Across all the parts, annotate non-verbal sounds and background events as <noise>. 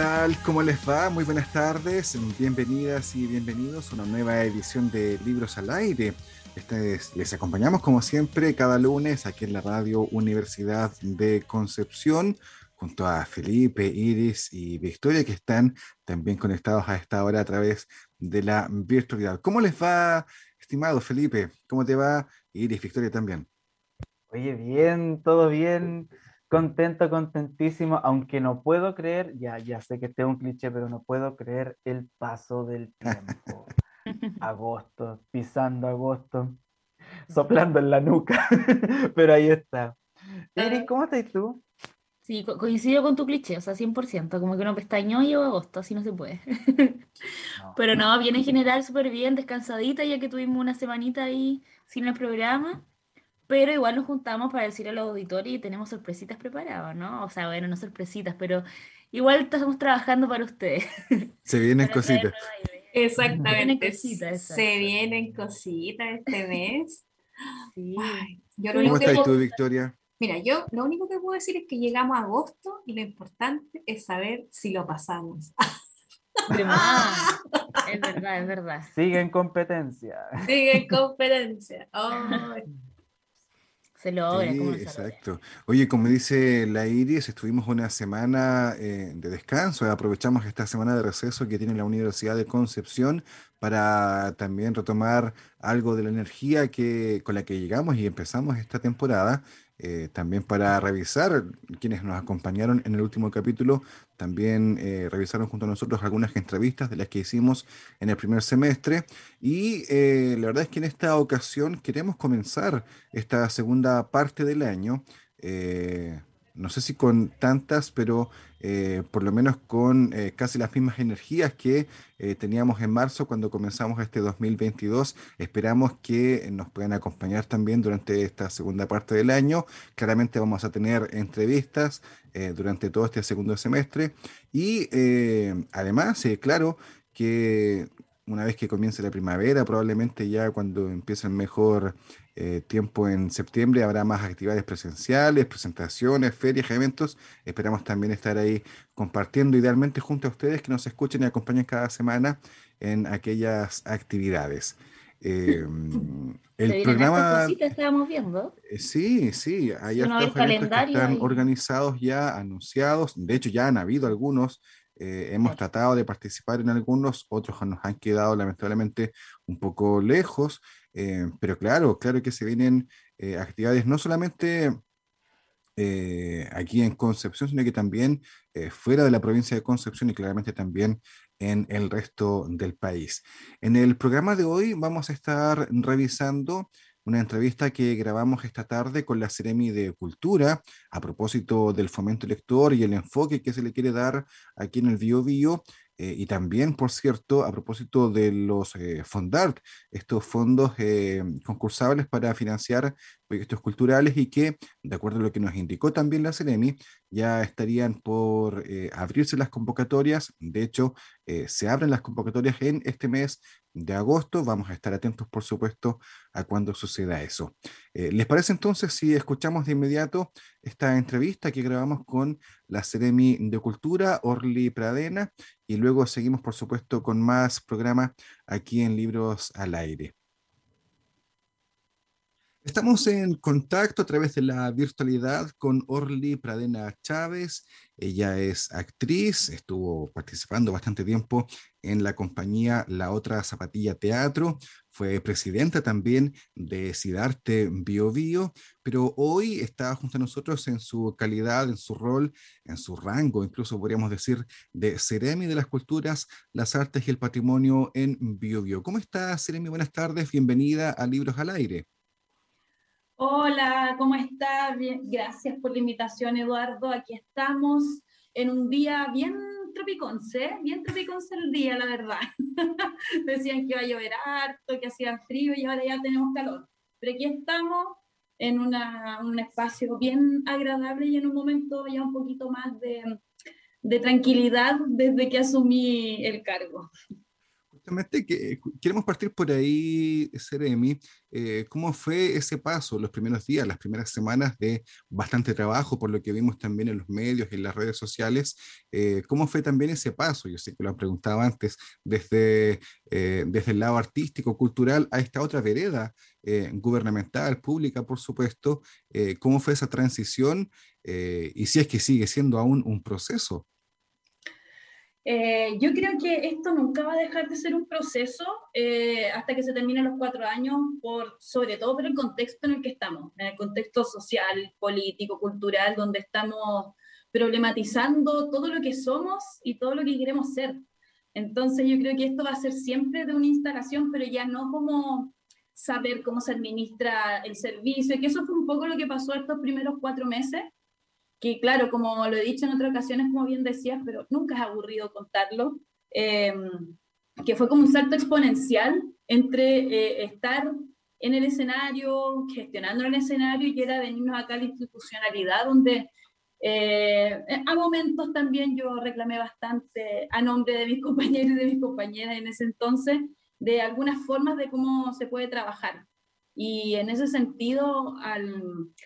Tal? ¿Cómo les va? Muy buenas tardes, bienvenidas y bienvenidos a una nueva edición de Libros al Aire. les acompañamos como siempre cada lunes aquí en la radio Universidad de Concepción junto a Felipe, Iris y Victoria que están también conectados a esta hora a través de la virtualidad. ¿Cómo les va, estimado Felipe? ¿Cómo te va? Iris, Victoria también. Oye, bien, todo bien. Contento, contentísimo, aunque no puedo creer, ya, ya sé que este es un cliché, pero no puedo creer el paso del tiempo. <laughs> agosto, pisando agosto, soplando en la nuca, <laughs> pero ahí está. Eric, ¿cómo estás tú? Sí, coincido con tu cliché, o sea, 100%, como que no pestañó y llegó agosto, así no se puede. <laughs> Pero no, viene en general súper bien, descansadita, ya que tuvimos una semanita ahí sin el programa pero igual nos juntamos para decir al auditorio y tenemos sorpresitas preparadas, ¿no? O sea, bueno, no sorpresitas, pero igual estamos trabajando para ustedes. <laughs> Se vienen cositas. Exactamente. Se vienen cositas este mes. Sí. ¿Cómo estás tú, Victoria? Mira, yo lo único que puedo decir es que llegamos a agosto y lo importante es saber si lo pasamos. Ah, es verdad, es verdad. Sigue en competencia. Sigue en competencia. Oh. Se logra. Sí, exacto. Oye, como dice la Iris, estuvimos una semana eh, de descanso, aprovechamos esta semana de receso que tiene la Universidad de Concepción para también retomar algo de la energía que, con la que llegamos y empezamos esta temporada. Eh, también para revisar, quienes nos acompañaron en el último capítulo, también eh, revisaron junto a nosotros algunas entrevistas de las que hicimos en el primer semestre. Y eh, la verdad es que en esta ocasión queremos comenzar esta segunda parte del año no sé si con tantas, pero eh, por lo menos con eh, casi las mismas energías que eh, teníamos en marzo cuando comenzamos este 2022. Esperamos que nos puedan acompañar también durante esta segunda parte del año. Claramente vamos a tener entrevistas durante todo este segundo semestre y además, claro, que una vez que comience la primavera, probablemente ya cuando empiecen mejor eh, tiempo en septiembre habrá más actividades presenciales, presentaciones, ferias, eventos. Esperamos también estar ahí compartiendo idealmente junto a ustedes que nos escuchen y acompañen cada semana en aquellas actividades. Eh, el programa estábamos viendo. Eh, sí, sí, hay algunos que están organizados ya, anunciados. De hecho, ya han habido algunos. hemos tratado de participar en algunos, otros nos han quedado lamentablemente un poco lejos. Eh, pero claro, claro que se vienen eh, actividades no solamente eh, aquí en Concepción, sino que también fuera de la provincia de Concepción y claramente también en el resto del país. En el programa de hoy vamos a estar revisando una entrevista que grabamos esta tarde con la Ceremi de Cultura a propósito del fomento lector y el enfoque que se le quiere dar aquí en el Bio Bio eh, y también, por cierto, a propósito de los eh, Fondart, estos fondos eh, concursables para financiar proyectos culturales y que, de acuerdo a lo que nos indicó también la CEREMI, ya estarían por abrirse las convocatorias. De hecho, se abren las convocatorias en este mes de agosto. Vamos a estar atentos, por supuesto, a cuando suceda eso. ¿Les parece entonces si escuchamos de inmediato esta entrevista que grabamos con la Ceremi de Cultura, Orly Pradena, y luego seguimos, por supuesto, con más programas aquí en Libros al Aire. Estamos en contacto a través de la virtualidad con Orly Pradena Chávez. Ella es actriz, estuvo participando bastante tiempo en la compañía La Otra Zapatilla Teatro, fue presidenta también de Sidarte Bio Bio, pero hoy está junto a nosotros en su calidad, en su rol, en su rango, incluso podríamos decir, de Seremi de las Culturas, las Artes y el Patrimonio en Bio. ¿Cómo está, Seremi? Buenas tardes, bienvenida a Libros al Aire. Hola, ¿cómo? Bien, gracias por la invitación, Eduardo. Aquí estamos en un día bien tropiconce, bien tropiconce el día, la verdad. <laughs> Decían que iba a llover harto, que hacía frío y ahora ya tenemos calor. Pero aquí estamos en un espacio bien agradable y en un momento ya un poquito más de, de tranquilidad desde que asumí el cargo. Que, queremos partir por ahí, Seremi. Eh, ¿Cómo fue ese paso, los primeros días, las primeras semanas de bastante trabajo, por lo que vimos también en los medios y en las redes sociales? Eh, ¿Cómo fue también ese paso? Yo sé que lo han preguntado antes, desde, eh, desde el lado artístico, cultural, a esta otra vereda gubernamental, pública, por supuesto. ¿Cómo fue esa transición? y si es que sigue siendo aún un proceso. Eh, yo creo que esto nunca va a dejar de ser un proceso eh, hasta que se terminen los cuatro años, por, sobre todo por el contexto en el que estamos, en el contexto social, político, cultural, donde estamos problematizando todo lo que somos y todo lo que queremos ser. Entonces yo creo que esto va a ser siempre de una instalación, pero ya no como saber cómo se administra el servicio, que eso fue un poco lo que pasó estos primeros cuatro meses, que claro, como lo he dicho en otras ocasiones, como bien decías, pero nunca es aburrido contarlo, em, que fue como un salto exponencial entre eh, estar en el escenario, gestionando el escenario, y era venirnos acá a la institucionalidad, donde eh, a momentos también yo reclamé bastante a nombre de mis <laughs> compañeros y de mis compañeras en ese entonces, de algunas formas de cómo se puede trabajar. Y en ese sentido, al,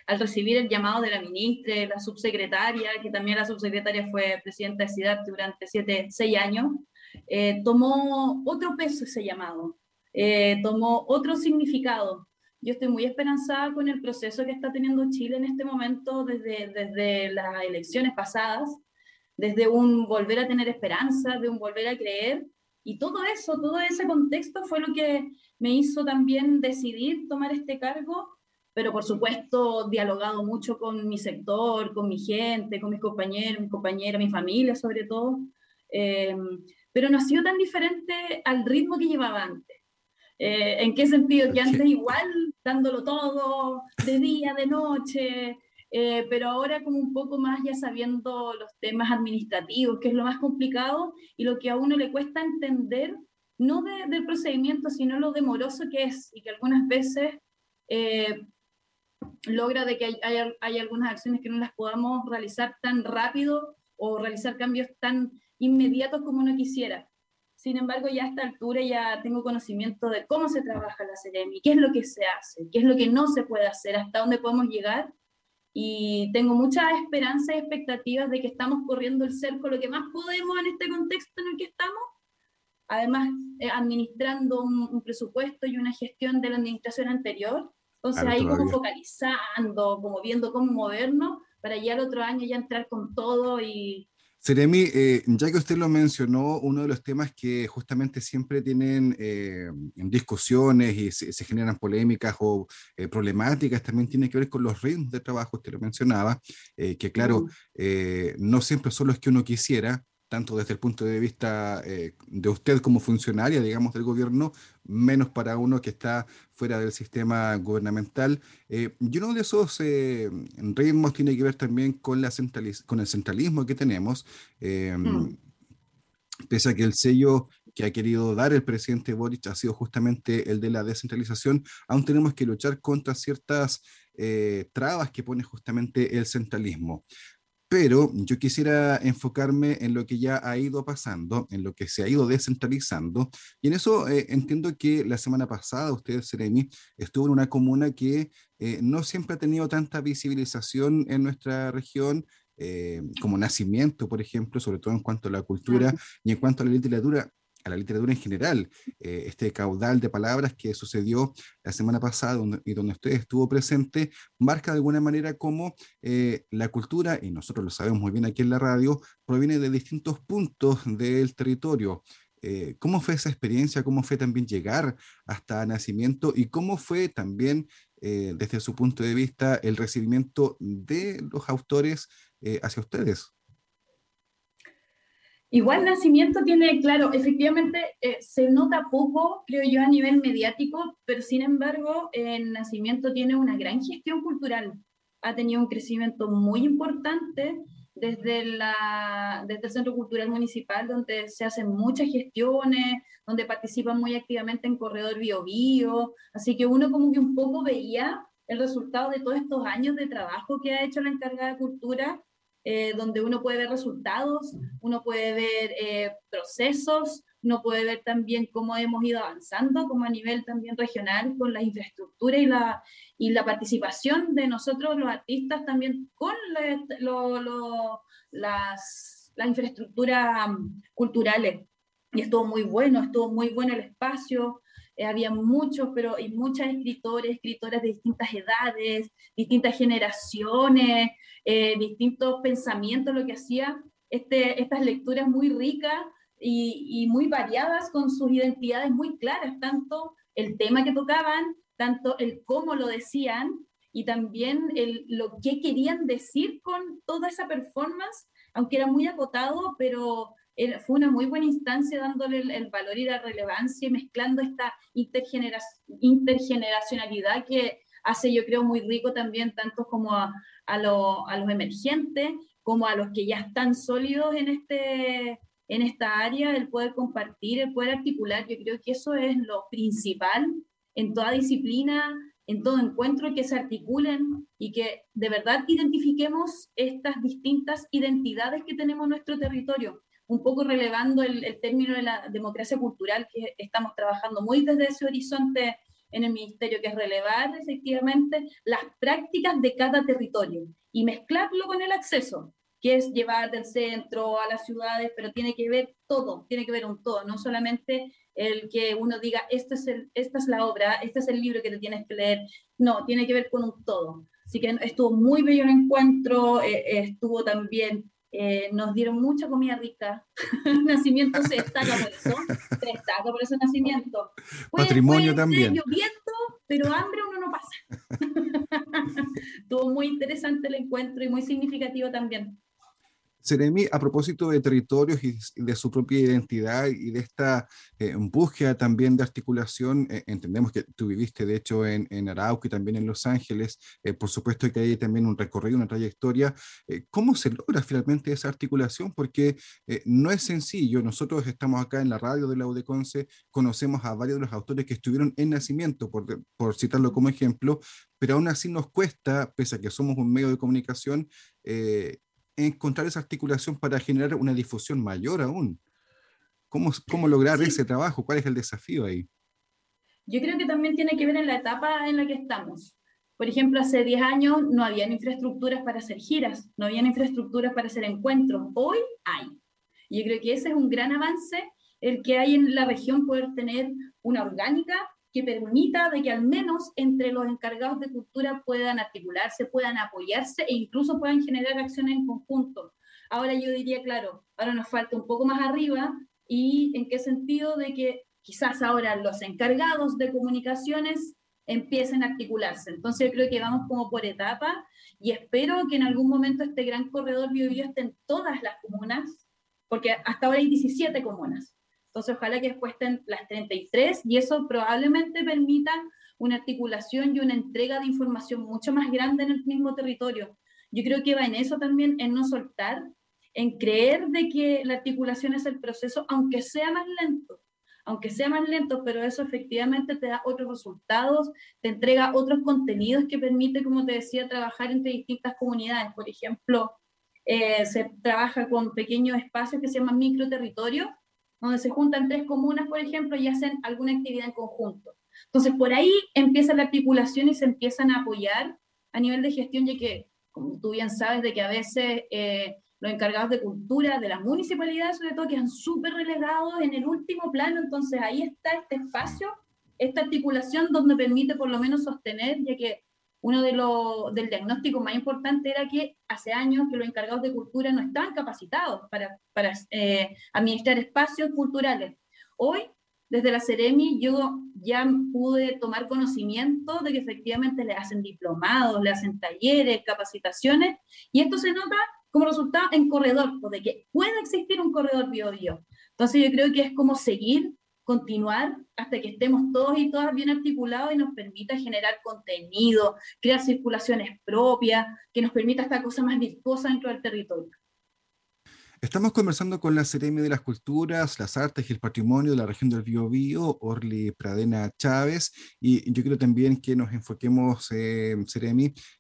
al, recibir el llamado de la ministra, la subsecretaria, que también la subsecretaria fue presidenta de CIDAP durante siete, seis años, eh, tomó otro peso ese llamado, eh, tomó otro significado. Yo estoy muy esperanzada con el proceso que está teniendo Chile en este momento desde, desde las elecciones pasadas, desde un volver a tener esperanza, de un volver a creer y todo eso, todo ese contexto fue lo que me hizo también decidir tomar este cargo, pero por supuesto dialogado mucho con mi sector, con mi gente, con mis compañeros, mis compañeras, mi familia sobre todo. Eh, pero no ha sido tan diferente al ritmo que llevaba antes. Eh, ¿En qué sentido? Que antes igual dándolo todo, de día, de noche, eh, pero ahora como un poco más ya sabiendo los temas administrativos, que es lo más complicado y lo que a uno le cuesta entender, no del procedimiento, sino lo demoroso que es y que algunas veces eh, logra de que hay, hay, algunas acciones que no las podamos realizar tan rápido o realizar cambios tan inmediatos como uno quisiera. Sin embargo, ya a esta altura ya tengo conocimiento de cómo se trabaja la CEREMI, qué es lo que se hace, qué es lo que no se puede hacer, hasta dónde podemos llegar y tengo muchas esperanzas y expectativas de que estamos corriendo el cerco lo que más podemos en este contexto en el que estamos, además eh, administrando un, presupuesto y una gestión de la administración anterior, entonces ahí como focalizando, como viendo cómo movernos para ya el otro año ya entrar con todo y, Seremi, eh, ya que usted lo mencionó, uno de los temas que justamente siempre tienen eh, discusiones y se, generan polémicas o eh, problemáticas también tiene que ver con los ritmos de trabajo, usted lo mencionaba, que claro, mm. no siempre son los que uno quisiera, tanto desde el punto de vista eh, de usted como funcionaria, digamos, del gobierno, menos para uno que está fuera del sistema gubernamental. Eh, y uno de esos eh, ritmos tiene que ver también con, la con el centralismo que tenemos, mm. pese a que el sello que ha querido dar el presidente Boric ha sido justamente el de la descentralización, aún tenemos que luchar contra ciertas trabas que pone justamente el centralismo pero yo quisiera enfocarme en lo que ya ha ido pasando, en lo que se ha ido descentralizando, y en eso eh, entiendo que la semana pasada usted, Seremi, estuvo en una comuna que eh, no siempre ha tenido tanta visibilización en nuestra región, eh, como nacimiento, por ejemplo, sobre todo en cuanto a la cultura y en cuanto a la literatura a la literatura en general, eh, este caudal de palabras que sucedió la semana pasada y donde usted estuvo presente, marca de alguna manera cómo eh, la cultura, y nosotros lo sabemos muy bien aquí en la radio, proviene de distintos puntos del territorio. Eh, ¿Cómo fue esa experiencia? ¿Cómo fue también llegar hasta nacimiento? ¿Y cómo fue también, desde su punto de vista, el recibimiento de los autores hacia ustedes? Igual Nacimiento tiene, claro, efectivamente eh, se nota poco, creo yo, a nivel mediático, pero sin embargo, el Nacimiento tiene una gran gestión cultural. Ha tenido un crecimiento muy importante desde, la, desde el Centro Cultural Municipal, donde se hacen muchas gestiones, donde participan muy activamente en Corredor Bio Bio. Así que uno como que un poco veía el resultado de todos estos años de trabajo que ha hecho la encargada de cultura eh, donde uno puede ver resultados, uno puede ver eh, procesos, uno puede ver también cómo hemos ido avanzando, como a nivel también regional, con la infraestructura y la, y la participación de nosotros los artistas también con la, las, las infraestructuras mm, culturales. Y estuvo muy bueno, estuvo muy bueno el espacio, eh, había muchos, pero y muchas escritores, escritoras de distintas edades, distintas generaciones, eh, distintos pensamientos, lo que hacía este, estas lecturas muy ricas y, muy variadas con sus identidades muy claras, tanto el tema que tocaban, tanto el cómo lo decían y también el, lo que querían decir con toda esa performance, aunque era muy acotado, pero fue una muy buena instancia dándole el, valor y la relevancia y mezclando esta intergeneracionalidad que hace, yo creo, muy rico también, tanto como a, a, los emergentes, como a los que ya están sólidos en, este, en esta área, el poder compartir, el poder articular. Yo creo que eso es lo principal en toda disciplina, en todo encuentro, que se articulen y que de verdad identifiquemos estas distintas identidades que tenemos en nuestro territorio un poco relevando el, término de la democracia cultural, que estamos trabajando muy desde ese horizonte en el ministerio, que es relevar efectivamente las prácticas de cada territorio y mezclarlo con el acceso, que es llevar del centro a las ciudades, pero tiene que ver todo, tiene que ver un todo, no solamente el que uno diga, este es el, esta es la obra, este es el libro que te tienes que leer, no, tiene que ver con un todo. Así que estuvo muy bello el encuentro, eh, estuvo también eh, nos dieron mucha comida rica. <laughs> nacimiento se destaca por eso, se destaca por ese nacimiento. Patrimonio también. Lloviendo, pero hambre uno no pasa. <laughs> Estuvo muy interesante el encuentro y muy significativo también. Seremi, a propósito de territorios y de su propia identidad y de esta eh, búsqueda también de articulación, eh, entendemos que tú viviste de hecho en, en Arauco y también en Los Ángeles, eh, por supuesto que hay también un recorrido, una trayectoria. ¿Cómo se logra finalmente esa articulación? Porque no es sencillo, nosotros estamos acá en la radio de la UDECONCE, conocemos a varios de los autores que estuvieron en nacimiento, por, por citarlo como ejemplo, pero aún así nos cuesta, pese a que somos un medio de comunicación, encontrar esa articulación para generar una difusión mayor aún. ¿Cómo, cómo lograr ese trabajo? ¿Cuál es el desafío ahí? Yo creo que también tiene que ver en la etapa en la que estamos. Por ejemplo, hace 10 años no habían infraestructuras para hacer giras, no habían infraestructuras para hacer encuentros. Hoy hay. Y yo creo que ese es un gran avance, el que hay en la región poder tener una orgánica que permita de que al menos entre los encargados de cultura puedan articularse, puedan apoyarse e incluso puedan generar acciones en conjunto. Ahora yo diría, claro, ahora nos falta un poco más arriba y en qué sentido de que quizás ahora los encargados de comunicaciones empiecen a articularse. Entonces yo creo que vamos como por etapa y espero que en algún momento este gran corredor bio, esté en todas las comunas, porque hasta ahora hay 17 comunas. Entonces, ojalá que después las 33 y eso probablemente permita una articulación y una entrega de información mucho más grande en el mismo territorio. Yo creo que va en eso también, en no soltar, en creer de que la articulación es el proceso, aunque sea más lento, aunque sea más lento, pero eso efectivamente te da otros resultados, te entrega otros contenidos que permite, como te decía, trabajar entre distintas comunidades. Por ejemplo, eh, se trabaja con pequeños espacios que se llaman microterritorios, donde se juntan tres comunas, por ejemplo, y hacen alguna actividad en conjunto. Entonces, por ahí empieza la articulación y se empiezan a apoyar a nivel de gestión, ya que, como tú bien sabes, de que a veces eh, los encargados de cultura de las municipalidades, sobre todo, quedan súper relegados en el último plano, entonces ahí está este espacio, esta articulación donde permite por lo menos sostener, ya que uno de los del diagnóstico más importante era que hace años que los encargados de cultura no estaban capacitados para, para eh, administrar espacios culturales. Hoy, desde la Ceremi, yo ya pude tomar conocimiento de que efectivamente le hacen diplomados, le hacen talleres, capacitaciones, y esto se nota como resultado en corredor, o de que pueda existir un corredor bio-bio. Entonces yo creo que es como seguir, continuar hasta que estemos todos y todas bien articulados y nos permita generar contenido, crear circulaciones propias, que nos permita esta cosa más virtuosa dentro del territorio. Estamos conversando con la Ceremi de las Culturas, las Artes y el Patrimonio de la región del Biobío, Orly Pradena Chávez, y yo quiero también que nos enfoquemos, eh,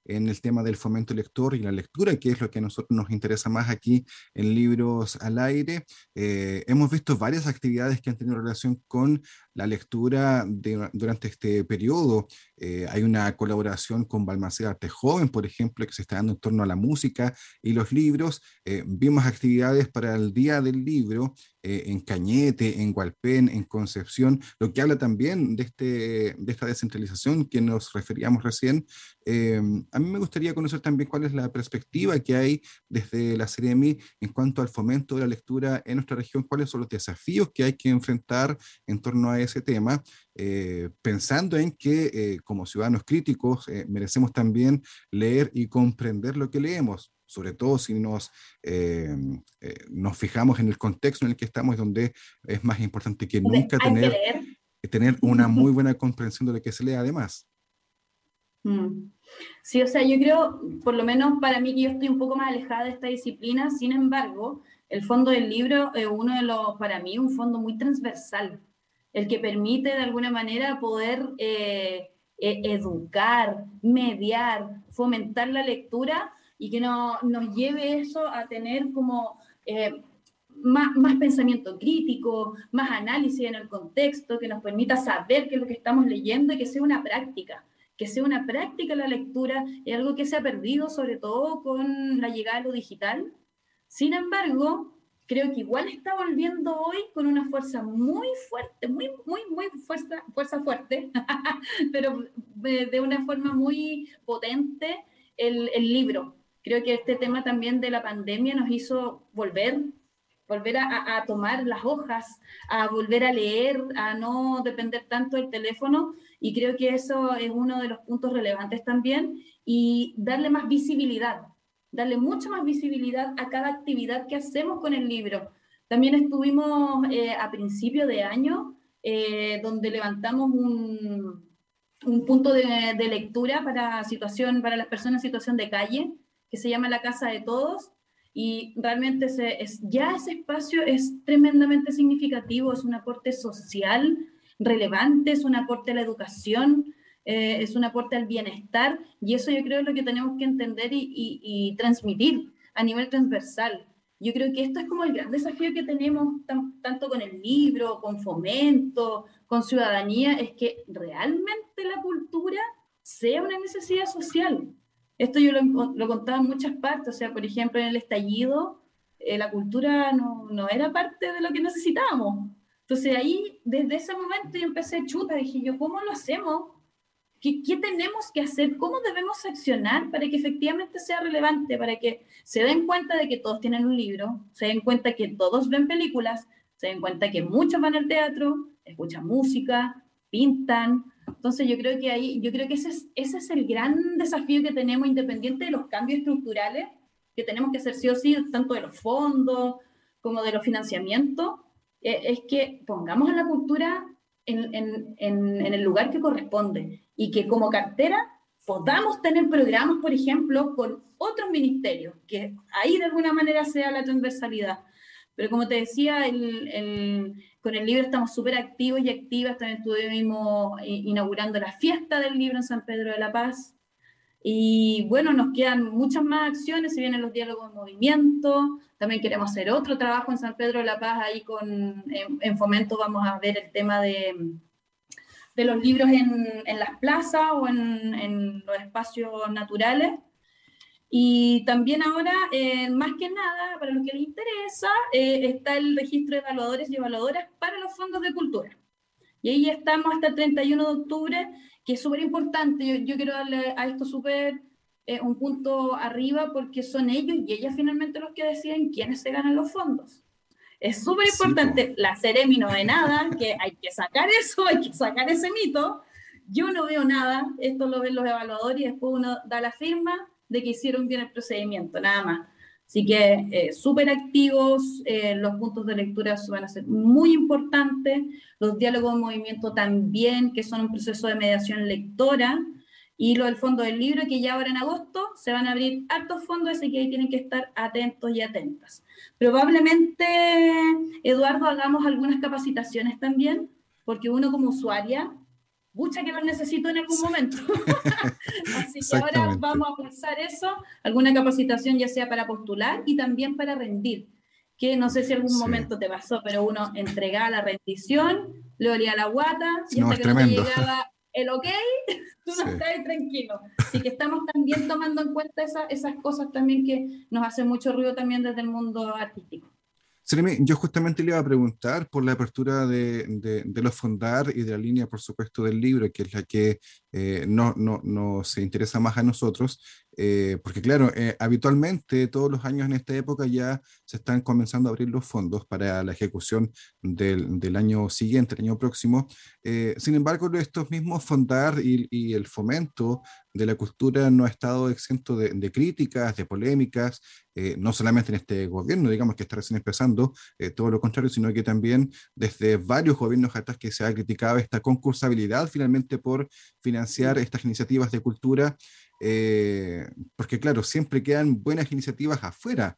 en el tema del fomento lector y la lectura, que es lo que a nosotros nos interesa más aquí en Libros al Aire. Eh, hemos visto varias actividades que han tenido relación con la lectura durante este periodo. Eh, hay una colaboración con Balmaceda Arte Joven, por ejemplo, que se está dando en torno a la música y los libros. vimos actividades para el Día del Libro eh, en Cañete, en Hualpén, en Concepción, lo que habla también de, este, de esta descentralización que nos referíamos recién. Eh, a mí me gustaría conocer también cuál es la perspectiva que hay desde la CEREMI en cuanto al fomento de la lectura en nuestra región, cuáles son los desafíos que hay que enfrentar en torno a ese tema, eh, pensando en que como ciudadanos críticos merecemos también leer y comprender lo que leemos sobre todo si nos, eh, eh, nos fijamos en el contexto en el que estamos, donde es más importante que nunca tener, tener una <laughs> muy buena comprensión de lo que se lee además. Mm. Sí, o sea, yo creo, por lo menos para mí, que yo estoy un poco más alejada de esta disciplina, sin embargo, el fondo del libro es uno de los, para mí, un fondo muy transversal, el que permite de alguna manera poder eh, educar, mediar, fomentar la lectura y que no, nos lleve eso a tener como eh, más, más, pensamiento crítico, más análisis en el contexto, que nos permita saber qué es lo que estamos leyendo y que sea una práctica, que sea una práctica la lectura, es algo que se ha perdido sobre todo con la llegada de lo digital. Sin embargo, creo que igual está volviendo hoy con una fuerza muy fuerte, muy, muy, muy fuerza, fuerza fuerte, <laughs> pero de, una forma muy potente el, el libro creo que este tema también de la pandemia nos hizo volver, volver a, tomar las hojas, a volver a leer, a no depender tanto del teléfono, y creo que eso es uno de los puntos relevantes también, y darle más visibilidad, darle mucha más visibilidad a cada actividad que hacemos con el libro. También estuvimos eh, a principio de año, eh, donde levantamos un, un punto de, de, lectura para, situación, para las personas en situación de calle, que se llama La Casa de Todos, y realmente es, ya ese espacio es tremendamente significativo, es un aporte social relevante, es un aporte a la educación, eh, es un aporte al bienestar, y eso yo creo es lo que tenemos que entender y, transmitir a nivel transversal. Yo creo que esto es como el gran desafío que tenemos tanto con el libro, con fomento, con ciudadanía, es que realmente la cultura sea una necesidad social. Esto yo lo, lo, contaba en muchas partes, o sea, por ejemplo, en el estallido, eh, la cultura no, no, era parte de lo que necesitábamos. Entonces ahí, desde ese momento yo empecé chuta, dije yo, ¿cómo lo hacemos? ¿Qué, ¿Qué, tenemos que hacer? ¿Cómo debemos accionar para que efectivamente sea relevante? Para que se den cuenta de que todos tienen un libro, se den cuenta que todos ven películas, se den cuenta que muchos van al teatro, escuchan música, pintan, entonces yo creo que ahí, yo creo que ese es, ese es el gran desafío que tenemos independiente de los cambios estructurales que tenemos que hacer sí o sí, tanto de los fondos como de los financiamientos, eh, es que pongamos a la cultura en, en, en, en el lugar que corresponde y que como cartera podamos tener programas, por ejemplo, con otros ministerios, que ahí de alguna manera sea la transversalidad. Pero como te decía, el, el, con el libro estamos súper activos y activas. También estuvimos inaugurando la fiesta del libro en San Pedro de la Paz. Y bueno, nos quedan muchas más acciones, se vienen los diálogos en movimiento, también queremos hacer otro trabajo en San Pedro de la Paz, ahí con, en, fomento vamos a ver el tema de, de los libros en, en las plazas o en, en, los espacios naturales. Y también ahora, eh, más que nada, para los que les interesa, eh, está el registro de evaluadores y evaluadoras para los fondos de cultura. Y ahí estamos hasta el 31 de octubre, que es súper importante. Yo, yo, quiero darle a esto súper eh, un punto arriba porque son ellos y ellas finalmente los que deciden quiénes se ganan los fondos. Es súper importante. la Ceremi no ve nada, que hay que sacar eso, hay que sacar ese mito. Yo no veo nada, esto lo ven los evaluadores y después uno da la firma de que hicieron bien el procedimiento, nada más. Así que eh, súper activos, eh, los puntos de lectura van a ser muy importantes, los diálogos de movimiento también, que son un proceso de mediación lectora, y lo del fondo del libro, que ya ahora en agosto se van a abrir hartos fondos, así que ahí tienen que estar atentos y atentas. Probablemente, Eduardo, hagamos algunas capacitaciones también, porque uno como usuaria, mucha que lo necesito en algún momento. <laughs> así que ahora vamos a pulsar eso, alguna capacitación ya sea para postular y también para rendir que no sé si algún momento te pasó, pero uno entregaba la rendición, le olía la guata, y hasta que no te llegaba el ok, <laughs> tú no estás tranquilo. Así que estamos también tomando en cuenta esas cosas también que nos hacen mucho ruido también desde el mundo artístico yo justamente le iba a preguntar por la apertura de, de, los fondar y de la línea, por supuesto, del libro, que es la que eh, no, no, no, se interesa más a nosotros, eh, porque claro, eh, habitualmente todos los años en esta época ya se están comenzando a abrir los fondos para la ejecución del, del año siguiente, el año próximo. sin embargo, estos mismos fondar y, y, el fomento de la cultura no ha estado exento de, de críticas, de polémicas, eh, no solamente en este gobierno, digamos que está recién empezando, eh, todo lo contrario, sino que también desde varios gobiernos atrás que se ha criticado esta concursabilidad finalmente por financiar estas iniciativas de cultura eh, porque claro, siempre quedan buenas iniciativas afuera.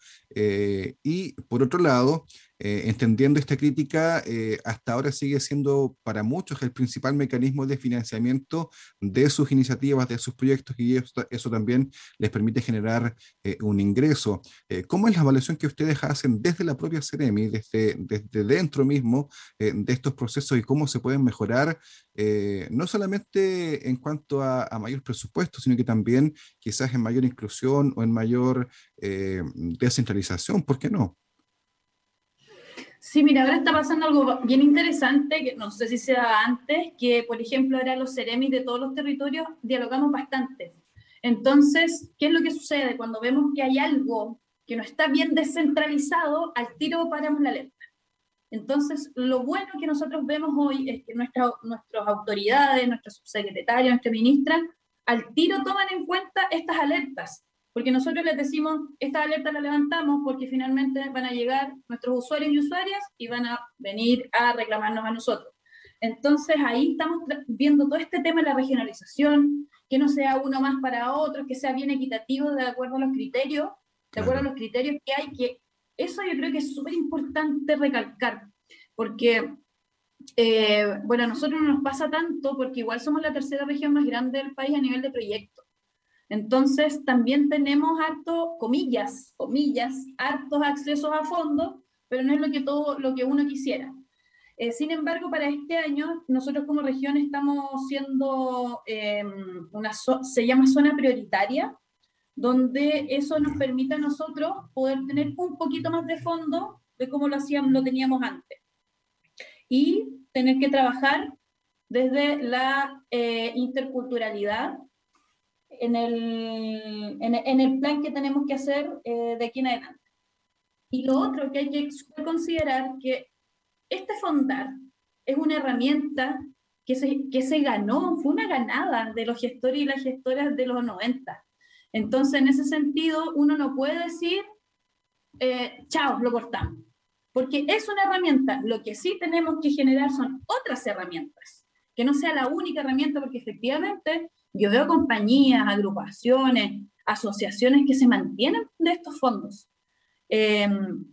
y por otro lado, eh, entendiendo esta crítica, eh, hasta ahora sigue siendo para muchos el principal mecanismo de financiamiento de sus iniciativas, de sus proyectos, y eso, también les permite generar eh, un ingreso. ¿Cómo es la evaluación que ustedes hacen desde la propia CEREMI, desde, desde dentro mismo de estos procesos y cómo se pueden mejorar, no solamente en cuanto a, a, mayor presupuesto, sino que también quizás en mayor inclusión o en mayor descentralización? ¿Por qué no? Sí, mira, ahora está pasando algo bien interesante, que no sé si se daba antes, que por ejemplo ahora los Ceremis de todos los territorios dialogamos bastante. Entonces, ¿qué es lo que sucede? Cuando vemos que hay algo que no está bien descentralizado, al tiro paramos la alerta. Entonces, lo bueno que nosotros vemos hoy es que nuestras autoridades, nuestra subsecretaria, nuestra ministra, al tiro toman en cuenta estas alertas porque nosotros les decimos, esta alerta la levantamos porque finalmente van a llegar nuestros usuarios y usuarias y van a venir a reclamarnos a nosotros. Entonces ahí estamos viendo todo este tema de la regionalización, que no sea uno más para otro, que sea bien equitativo de acuerdo a los criterios, de acuerdo a los criterios que hay, que eso yo creo que es súper importante recalcar, porque, eh, bueno, a nosotros no nos pasa tanto porque igual somos la tercera región más grande del país a nivel de proyectos. Entonces, también tenemos harto, comillas, comillas, hartos accesos a fondos, pero no es lo que, todo, lo que uno quisiera. Eh, sin embargo, para este año, nosotros como región estamos siendo em, una, se llama zona prioritaria, donde eso nos permite a nosotros poder tener un poquito más de fondo de cómo lo, hacíamos, lo teníamos antes. Y tener que trabajar desde la eh, interculturalidad en el, en, el plan que tenemos que hacer eh, de aquí en adelante. Y lo otro que hay que considerar que este fondar es una herramienta que se, que se ganó, fue una ganada de los gestores y las gestoras de los 90. Entonces, en ese sentido, uno no puede decir, eh, chao, lo cortamos, porque es una herramienta. Lo que sí tenemos que generar son otras herramientas, que no sea la única herramienta, porque efectivamente yo veo compañías, agrupaciones, asociaciones que se mantienen de estos fondos. Em,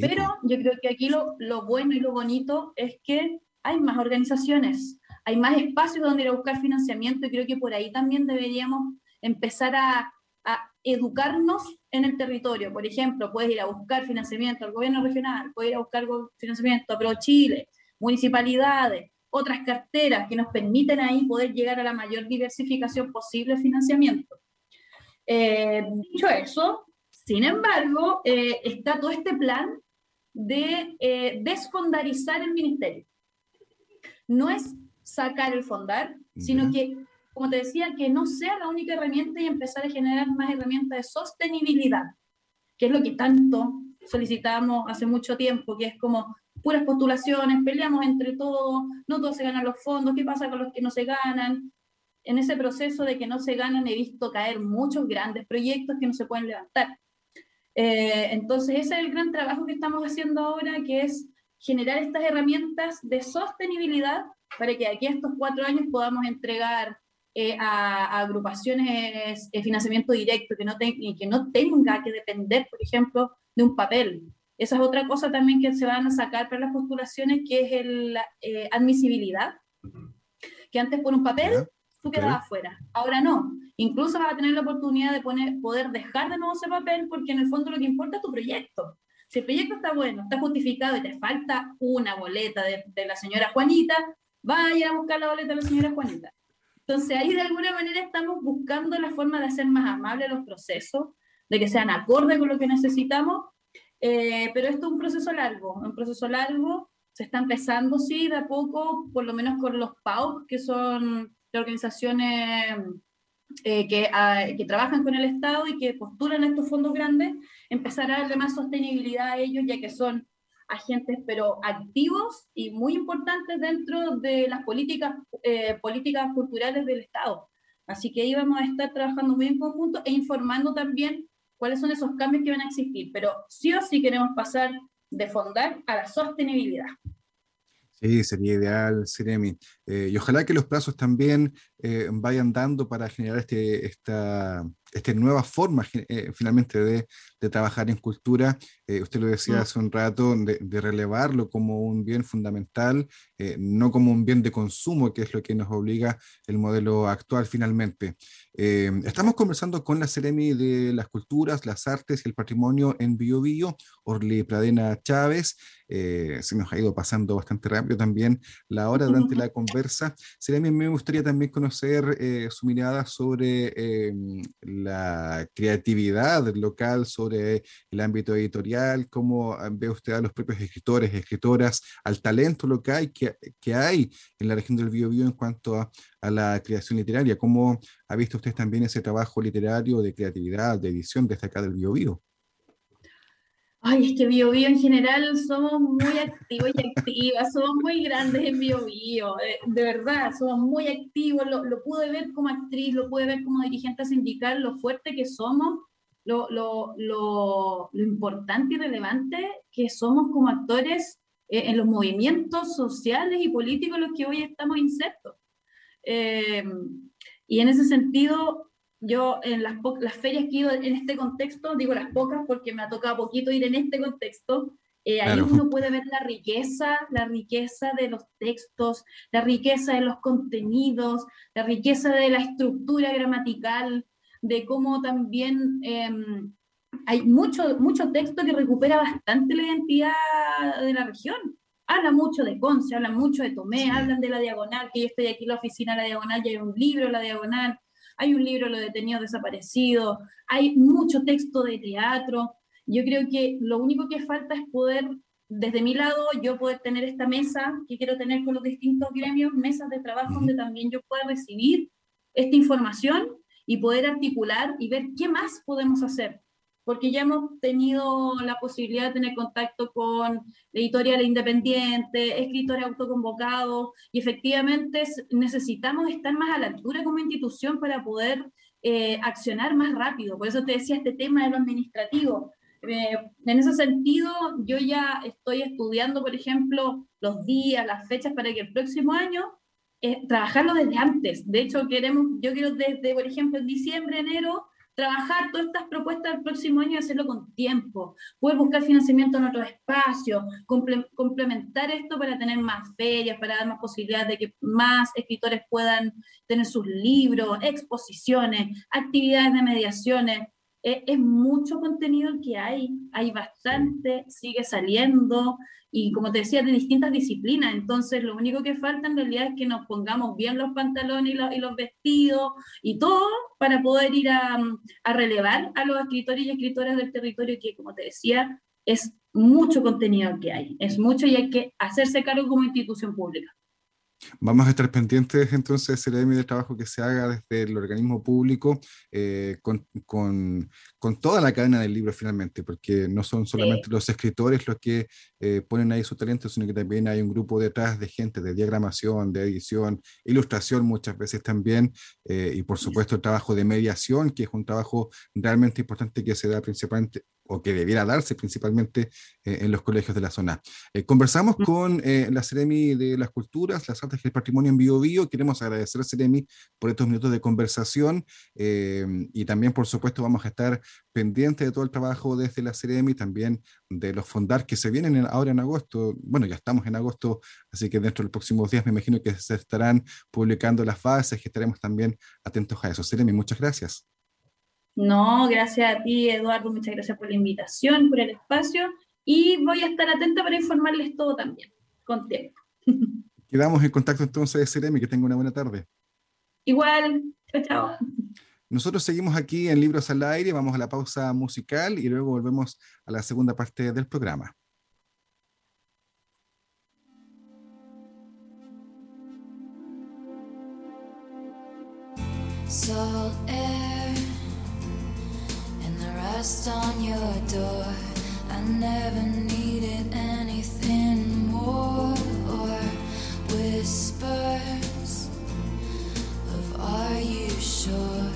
pero yo creo que aquí lo, lo, bueno y lo bonito es que hay más organizaciones, hay más espacios donde ir a buscar financiamiento y creo que por ahí también deberíamos empezar a, a educarnos en el territorio. Por ejemplo, puedes ir a buscar financiamiento al gobierno regional, puedes ir a buscar financiamiento a Pro Chile, municipalidades, otras carteras que nos permiten ahí poder llegar a la mayor diversificación posible de financiamiento. Eh, dicho eso, sin embargo, eh, está todo este plan de eh, desfondarizar el ministerio. No es sacar el fondar, sino que, como te decía, que no sea la única herramienta y empezar a generar más herramientas de sostenibilidad, que es lo que tanto solicitamos hace mucho tiempo, que es como puras postulaciones, peleamos entre todos, no todos se ganan los fondos, ¿qué pasa con los que no se ganan? En ese proceso de que no se ganan he visto caer muchos grandes proyectos que no se pueden levantar. Eh, entonces, ese es el gran trabajo que estamos haciendo ahora, que es generar estas herramientas de sostenibilidad para que aquí a estos cuatro años podamos entregar eh, a, agrupaciones el financiamiento directo, que no, que no tenga que depender, por ejemplo, de un papel. Esa es otra cosa también que se van a sacar para las postulaciones, que es la eh, admisibilidad, que antes por un papel tú quedabas fuera, ahora no. Incluso vas a tener la oportunidad de poner, poder dejar de nuevo ese papel, porque en el fondo lo que importa es tu proyecto. Si el proyecto está bueno, está justificado y te falta una boleta de, de la señora Juanita, vaya a buscar la boleta de la señora Juanita. Entonces ahí de alguna manera estamos buscando la forma de hacer más amables los procesos, de que sean acorde con lo que necesitamos, eh, pero esto es un proceso largo, un proceso largo, se está empezando, sí, de a poco, por lo menos con los PAU, que son organizaciones eh, que, ah, que, trabajan con el Estado y que postulan estos fondos grandes, empezar a darle más sostenibilidad a ellos, ya que son agentes, pero activos y muy importantes dentro de las políticas, eh, políticas culturales del Estado. Así que ahí vamos a estar trabajando muy en conjunto e informando también cuáles son esos cambios que van a existir. Pero sí o sí queremos pasar de fondar a la sostenibilidad. Sí, sería ideal, Siremi. Eh, y ojalá que los plazos también eh, vayan dando para generar este, esta, esta nueva forma eh, finalmente de, de, trabajar en cultura. usted lo decía mm. hace un rato, de, de, relevarlo como un bien fundamental, no como un bien de consumo, que es lo que nos obliga el modelo actual finalmente. estamos conversando con la Seremi de las Culturas, las Artes y el Patrimonio en Bio Bio, Orly Pradena Chávez. se nos ha ido pasando bastante rápido también la hora durante la <laughs> conversa. Seremi, me gustaría también conocer eh, su mirada sobre em, la creatividad local, sobre el ámbito editorial, cómo ah, ve usted a los propios escritores, escritoras, al talento local que, que hay en la región del Biobío en cuanto a, a, la creación literaria. ¿Cómo ha visto usted también ese trabajo literario de creatividad, de edición desde del Biobío? Ay, es que Bio, Bio en general somos muy activos y activas, somos muy grandes en Bio, Bio eh, de, verdad, somos muy activos, lo, lo, pude ver como actriz, lo pude ver como dirigente sindical, lo fuerte que somos, lo, lo, lo importante y relevante que somos como actores eh, en los movimientos sociales y políticos en los que hoy estamos insertos. Eh, y en ese sentido, yo en las, las ferias que he ido en este contexto, digo las pocas porque me ha tocado poquito ir en este contexto, eh, ahí uno puede ver la riqueza, la riqueza de los textos, la riqueza de los contenidos, la riqueza de la estructura gramatical, de cómo también em, hay mucho, mucho texto que recupera bastante la identidad de la región. Habla mucho de Conce, habla mucho de Tomé, hablan de la diagonal, que yo estoy aquí en la oficina de la diagonal y hay un libro de la diagonal, hay un libro, Lo detenido desaparecido, hay mucho texto de teatro. Yo creo que lo único que falta es poder, desde mi lado, yo poder tener esta mesa que quiero tener con los distintos gremios, mesas de trabajo donde también yo pueda recibir esta información y poder articular y ver qué más podemos hacer porque ya hemos tenido la posibilidad de tener contacto con editoriales independientes, escritores autoconvocados, y efectivamente necesitamos estar más a la altura como institución para poder eh, accionar más rápido. Por eso te decía este tema de lo administrativo. Eh, en ese sentido, yo ya estoy estudiando, por ejemplo, los días, las fechas para que el próximo año eh, trabajarlo desde antes. De hecho, queremos, yo quiero desde, por ejemplo, en diciembre, enero, trabajar todas estas propuestas el próximo año y hacerlo con tiempo, poder buscar financiamiento en otros espacios, complementar esto para tener más ferias, para dar más posibilidades de que más escritores puedan tener sus libros, exposiciones, actividades de mediaciones. Es mucho contenido el que hay, hay bastante, sigue saliendo y como te decía, de distintas disciplinas. Entonces, lo único que falta en realidad es que nos pongamos bien los pantalones y los, vestidos y todo para poder ir a, a, relevar a los escritores y escritoras del territorio que, como te decía, es mucho contenido que hay, es mucho y hay que hacerse cargo como institución pública. Vamos a estar pendientes entonces, Seremi, del trabajo que se haga desde el organismo público eh, con, con, con, toda la cadena del libro finalmente, porque no son solamente los escritores los que eh, ponen ahí su talento, sino que también hay un grupo detrás de gente de diagramación, de edición, ilustración muchas veces también, eh, y por supuesto el trabajo de mediación, que es un trabajo realmente importante que se da principalmente o que debiera darse principalmente eh, en los colegios de la zona. Eh, conversamos mm. con eh, la Ceremi de las Culturas, las Artes y el Patrimonio en Bio Bio. Queremos agradecer a Ceremi por estos minutos de conversación y también, por supuesto, vamos a estar pendientes de todo el trabajo desde la Ceremi, también de los fondar que se vienen ahora en agosto. Bueno, ya estamos en agosto, así que dentro de los próximos días me imagino que se estarán publicando las fases y estaremos también atentos a eso. Ceremi, muchas gracias. No, gracias a ti, Eduardo, muchas gracias por la invitación, por el espacio y voy a estar atenta para informarles todo también, con tiempo. <laughs> Quedamos en contacto entonces, Seremi, que tenga una buena tarde. Igual, chao, chao. Nosotros seguimos aquí en Libros al Aire, vamos a la pausa musical y luego volvemos a la segunda parte del programa. Rust on your door. I never needed anything more or whispers of Are you sure?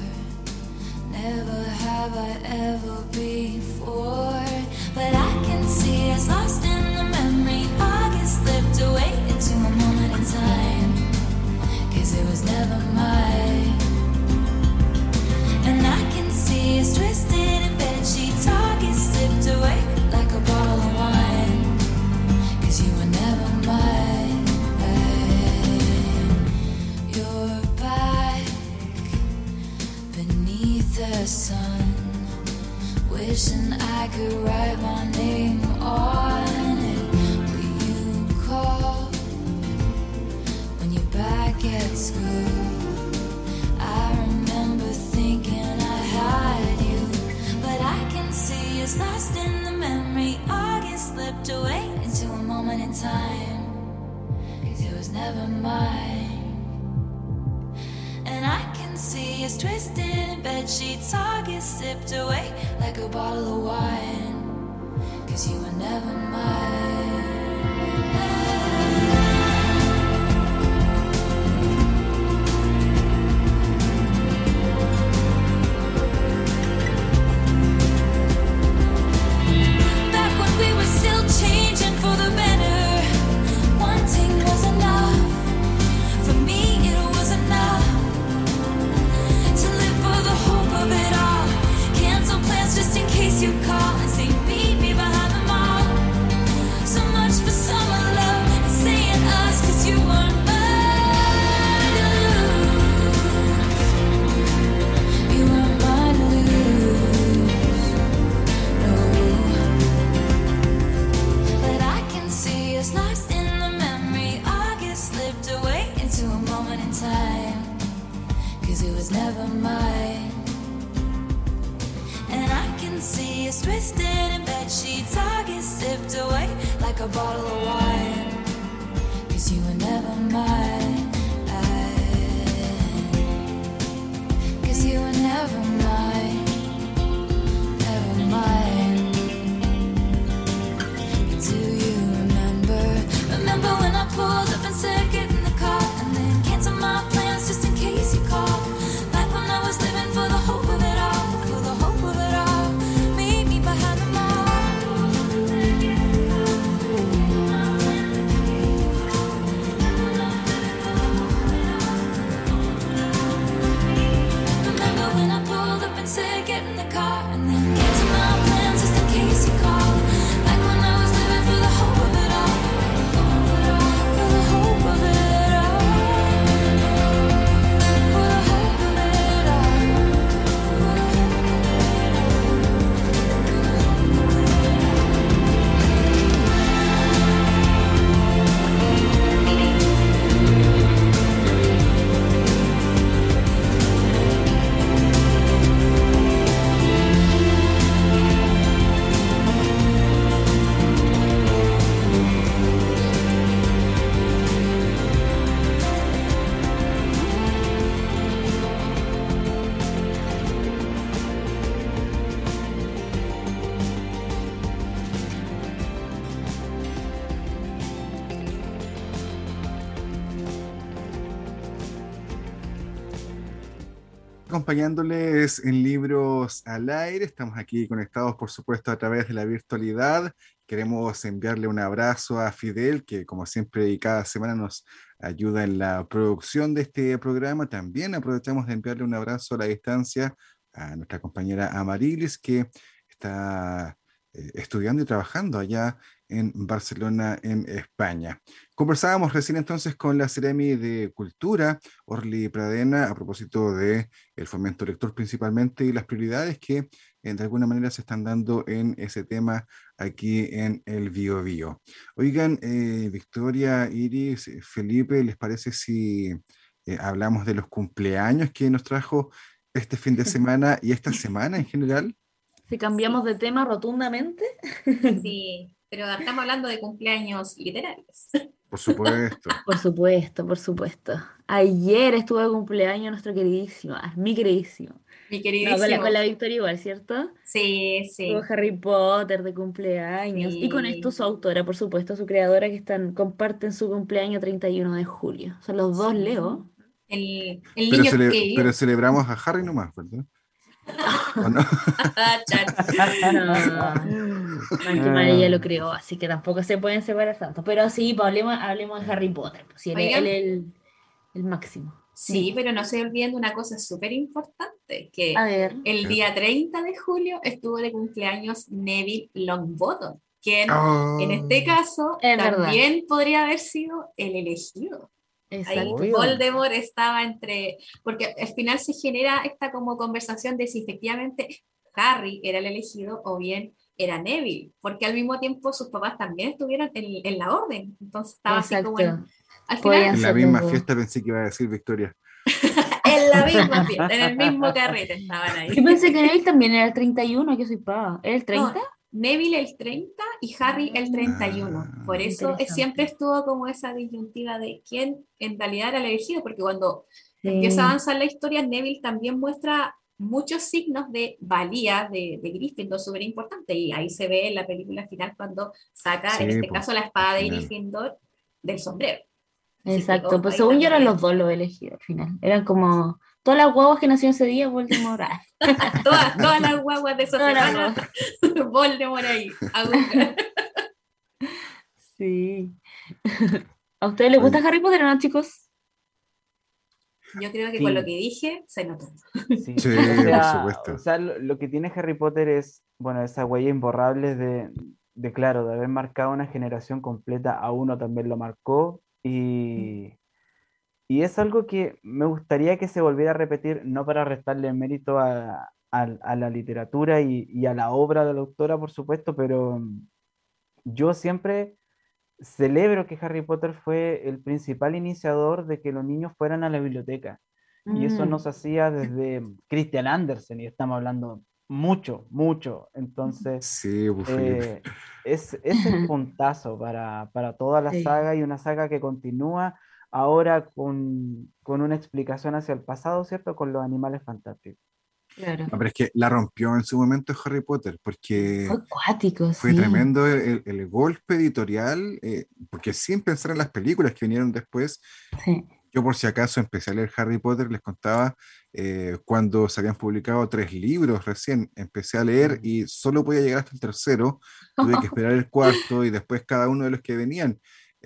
Never have I ever before, but I can see us lost in see us twisted in bed sheets. I get sipped away like a bottle of wine. Cause you were never mine. Cause you were never mine. Never mine. But do you remember? Remember when I pulled up and said, acompañándoles en Libros al Aire. Estamos aquí conectados, por supuesto, a través de la virtualidad. Queremos enviarle un abrazo a Fidel, que como siempre y cada semana nos ayuda en la producción de este programa. También aprovechamos de enviarle un abrazo a la distancia a nuestra compañera Amarilis, que está eh, estudiando y trabajando allá en Barcelona, en España. Conversábamos recién entonces con la Ceremi de Cultura, Orly Pradena, a propósito de el fomento lector principalmente y las prioridades que eh, de alguna manera se están dando en ese tema aquí en el Bio Bio. Oigan, eh, Victoria, Iris, Felipe, ¿les parece si eh, hablamos de los cumpleaños que nos trajo este fin de <laughs> semana y esta semana en general? Si cambiamos de tema rotundamente. Sí <laughs> pero estamos hablando de cumpleaños literarios. Por supuesto. <laughs> por supuesto, por supuesto. Ayer estuvo de cumpleaños nuestro queridísimo, ah, mi queridísimo. Mi queridísimo. con, la, Victoria igual, ¿cierto? Sí, sí. Tuvo Harry Potter de cumpleaños. Y con esto su autora, por supuesto, su creadora, que están, comparten su cumpleaños 31 de julio. Son los dos Leo. El, el niño pero, pero celebramos a Harry nomás, ¿verdad? ¿O no? <laughs> no, ella lo creó, así que tampoco se pueden separar tanto. Pero sí, pues, hablemos, hablemos de Harry Potter. Pues, él, es el, el, máximo. Sí, pero no se olviden una cosa súper importante, que el día 30 de julio estuvo de cumpleaños Neville Longbottom, quien en este caso también podría haber sido el elegido. Exacto. Voldemort estaba entre, porque al final se genera esta como conversación de si efectivamente Harry era el elegido o bien era Neville, porque al mismo tiempo sus papás también estuvieron en, la orden, entonces estaba así como en, al final, en la misma fiesta pensé que iba a decir Victoria. <laughs> en la misma fiesta, en el mismo carrete estaban ahí. Yo pensé que Neville también era el 31, que soy papá. ¿Era el 30? Neville el 30 y Harry el 31. Ah, Por eso siempre estuvo como esa disyuntiva de quién en realidad era el elegido, porque cuando empieza a avanzar la historia, Neville también muestra muchos signos de valía de, de Gryffindor súper importante y ahí se ve en la película final cuando saca, en este caso, la espada de Gryffindor del sombrero. Exacto, pues según yo eran los dos los elegidos al final, eran como todas las guaguas que nacieron ese día, Voldemort. <laughs> todas, todas las guaguas de esos semana, <laughs> Voldemort ahí. sí. ¿A ustedes les gusta Harry Potter o no, chicos? Yo creo que con lo que dije se notó. Sí, <laughs> por supuesto. O sea, lo, que tiene Harry Potter es, bueno, esa huella imborrable de, de, claro, de haber marcado una generación completa, a uno también lo marcó y, y es algo que me gustaría que se volviera a repetir, no para restarle mérito a, la literatura y, a la obra de la autora, por supuesto, pero yo siempre celebro que Harry Potter fue el principal iniciador de que los niños fueran a la biblioteca. Y eso mm. nos hacía desde Christian Andersen, y estamos hablando mucho, mucho. Entonces, sí, eh, es, es el <laughs> puntazo para, toda la saga y una saga que continúa ahora con, una explicación hacia el pasado, ¿cierto? Con los animales fantásticos. Claro. pero es que la rompió en su momento Harry Potter, porque fue acuático, fue tremendo el, golpe editorial, eh, porque sin pensar en las películas que vinieron después, yo por si acaso empecé a leer Harry Potter, les contaba, eh, cuando se habían publicado tres libros recién, empecé a leer y solo podía llegar hasta el tercero, tuve que <laughs> esperar el cuarto y después cada uno de los que venían.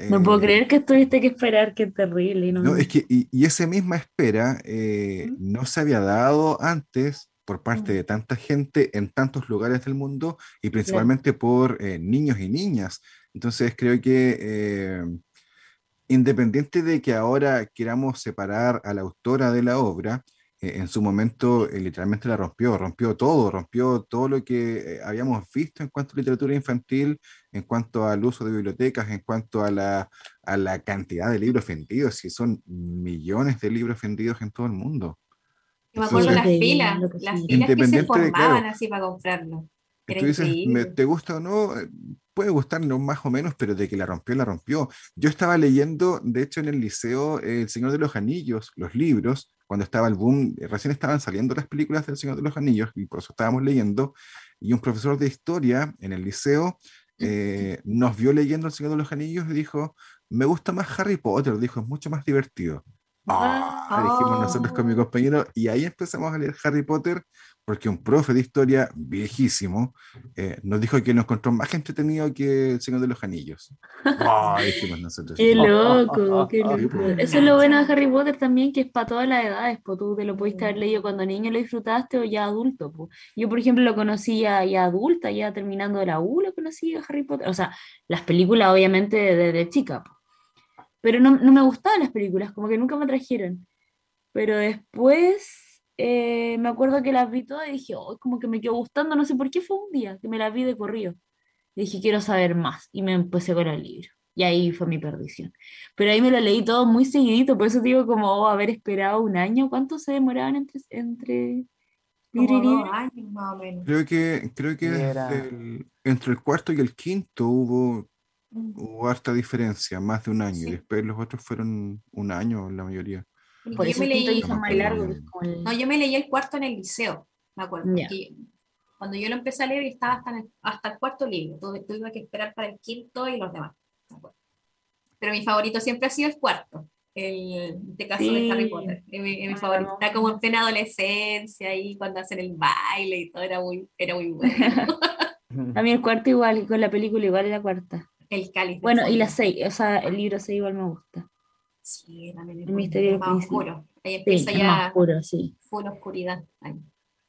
No puedo eh, creer que tuviste que esperar, qué terrible. No, es que, y, esa misma espera eh, no se había dado antes por parte de tanta gente en tantos lugares del mundo y principalmente por eh, niños y niñas. Entonces creo que independiente de que ahora queramos separar a la autora de la obra, en su momento eh, literalmente la rompió, rompió todo, rompió todo lo que eh, habíamos visto en cuanto a literatura infantil, en cuanto al uso de bibliotecas, en cuanto a la, a la cantidad de libros vendidos, y son millones de libros vendidos en todo el mundo. me acuerdo las filas, las filas que se formaban así para comprarlo. Tú dices, ¿te gusta o no? Puede gustarnos más o menos, pero de que la rompió, la rompió. Yo estaba leyendo, de hecho, en el liceo, El Señor de los Anillos, los libros, cuando estaba el boom, eh, recién estaban saliendo las películas del Señor de los Anillos, y por eso estábamos leyendo, y un profesor de historia en el liceo eh, nos vio leyendo El Señor de los Anillos y dijo, me gusta más Harry Potter, dijo, es mucho más divertido. Ah, dijimos nosotros con mi compañero y ahí empezamos a leer Harry Potter porque un profe de historia viejísimo eh, nos dijo que nos encontró más entretenido que El Señor de los Anillos. nosotros. <laughs> Qué loco, qué loco. Eso es lo bueno de Harry Potter también, que es para todas las edades, pues tú te lo pudiste haber leído cuando niño lo disfrutaste o ya adulto. Pues. Yo, por ejemplo, lo conocí ya, adulta, ya terminando de la U, lo conocí a Harry Potter. O sea, las películas obviamente desde chica. Pues pero no, no, me gustaban las películas, como que nunca me trajeron. Pero después eh, me acuerdo que las vi todas y dije, oh, como que me quedó gustando, no sé por qué fue un día que me las vi de corrido. Y dije, quiero saber más. Y me empecé con el libro. Y ahí fue mi perdición. Pero ahí me lo leí todo muy seguidito, por eso digo como oh, haber esperado un año. ¿Cuánto se demoraban entre... entre... años más o menos. Creo que, creo que entre el cuarto y el quinto hubo Hubo harta diferencia, más de un año, y después los otros fueron un año la mayoría. Yo me leí, no, yo me leí el cuarto en el liceo, me acuerdo. Cuando yo lo empecé a leer estaba hasta, el, hasta el cuarto libro, tuve que esperar para el quinto y los demás. Pero mi favorito siempre ha sido el cuarto, el, en este caso de Harry Potter. mi, mi favorito. Está como en plena adolescencia y cuando hacen el baile y todo, era muy, era muy bueno. <laughs> a mí el cuarto igual, y con la película igual era cuarta. El cáliz. Bueno, y la 6, o sea, el libro 6 igual me gusta. Sí, también es el misterio más oscuro. Ahí empieza ya más oscuro, sí. Full oscuridad.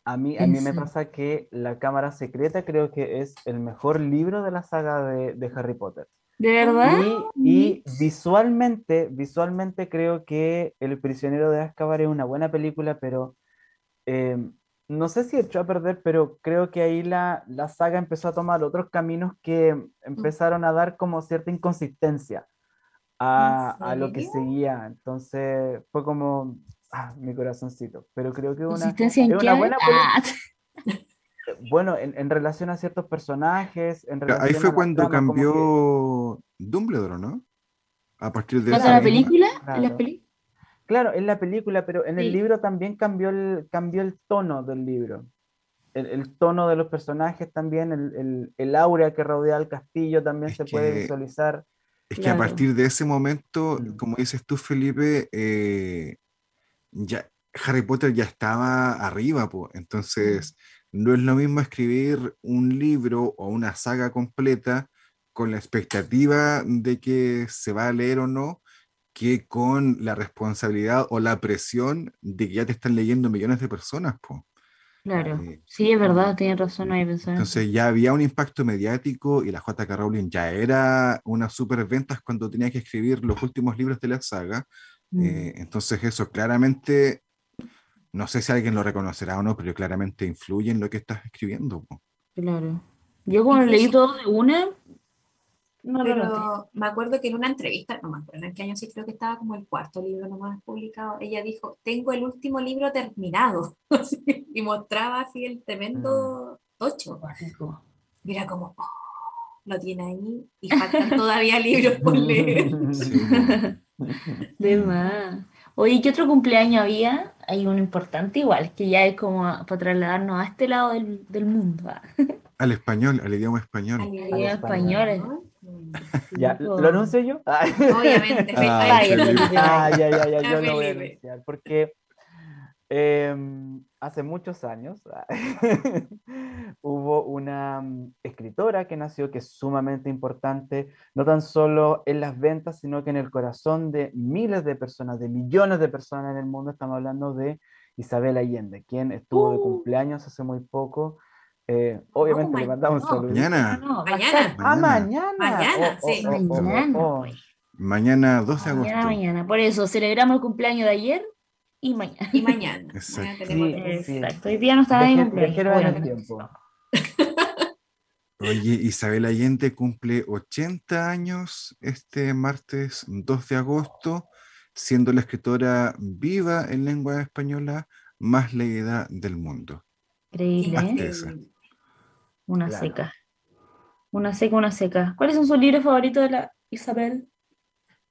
A mí, a mí me pasa que La Cámara Secreta creo que es el mejor libro de la saga de, de Harry Potter. ¿De verdad? Y, y, visualmente, visualmente creo que El prisionero de Azkaban es una buena película, pero eh, no sé si echó a perder, pero creo que ahí la, saga empezó a tomar otros caminos que mm. empezaron a dar como cierta inconsistencia a, lo que seguía. Entonces fue como ah, mi corazoncito. Pero creo que una, en una buena ah. Bueno, en, relación a ciertos personajes. ahí fue cuando cambió Dumbledore, ¿no? A partir de la película? ¿En la película? Claro, en la película, pero en el libro también cambió el, cambió el tono del libro. El, tono de los personajes también, el, el, aura que rodea el castillo también se puede visualizar. Es que a partir de ese momento, mm. como dices tú, Felipe, eh, ya Harry Potter ya estaba arriba, pues. entonces no es lo mismo escribir un libro o una saga completa con la expectativa de que se va a leer o no, que con la responsabilidad o la presión de que ya te están leyendo millones de personas. Po. Claro, eh, sí, es verdad, tiene razón ahí pensar. Entonces ya había un impacto mediático y la J.K. Rowling ya era una super ventas cuando tenía que escribir los últimos libros de la saga. Mm. Eh, entonces eso claramente, no sé si alguien lo reconocerá o no, pero claramente influye en lo que estás escribiendo. Claro. Yo cuando leí todo de una, pero me acuerdo que en una entrevista, no me acuerdo en qué año sí creo que estaba como el cuarto libro nomás publicado, ella dijo, tengo el último libro terminado, <laughs> y mostraba así el tremendo tocho. Mira como, oh, lo tiene ahí y faltan <laughs> todavía libros por leer. <laughs> De más. Oye, ¿qué otro cumpleaños había? Hay uno importante igual, que ya es como para trasladarnos a este lado del, del mundo. Al español, al idioma español. Al idioma español. Ya, ¿lo anuncio yo? <laughs> Obviamente. Ah, ya, ya, ya, yo lo voy a anunciar. Porque em, hace muchos años <laughs> hubo una mm, escritora que nació que es sumamente importante, no tan solo en las ventas, sino que en el corazón de miles de personas, de millones de personas en el mundo. Estamos hablando de Isabel Allende, quien estuvo de uh. cumpleaños hace muy poco eh, obviamente le mandamos un saludo. Mañana. mañana. Ah, mañana. Mañana, oh, oh, sí. Oh, mañana. Mañana 12 de agosto. Mañana, mañana. Por eso celebramos el cumpleaños de ayer y mañana. Y mañana. <laughs> Exacto. Exacto. Hoy día no estaba en el tiempo. Oye, Isabel Allende cumple 80 años este martes 2 de agosto, siendo la escritora viva en lengua española más leída del mundo. Increíble. Una seca. Una seca, una seca. ¿Cuáles son sus libros favoritos de la Isabel?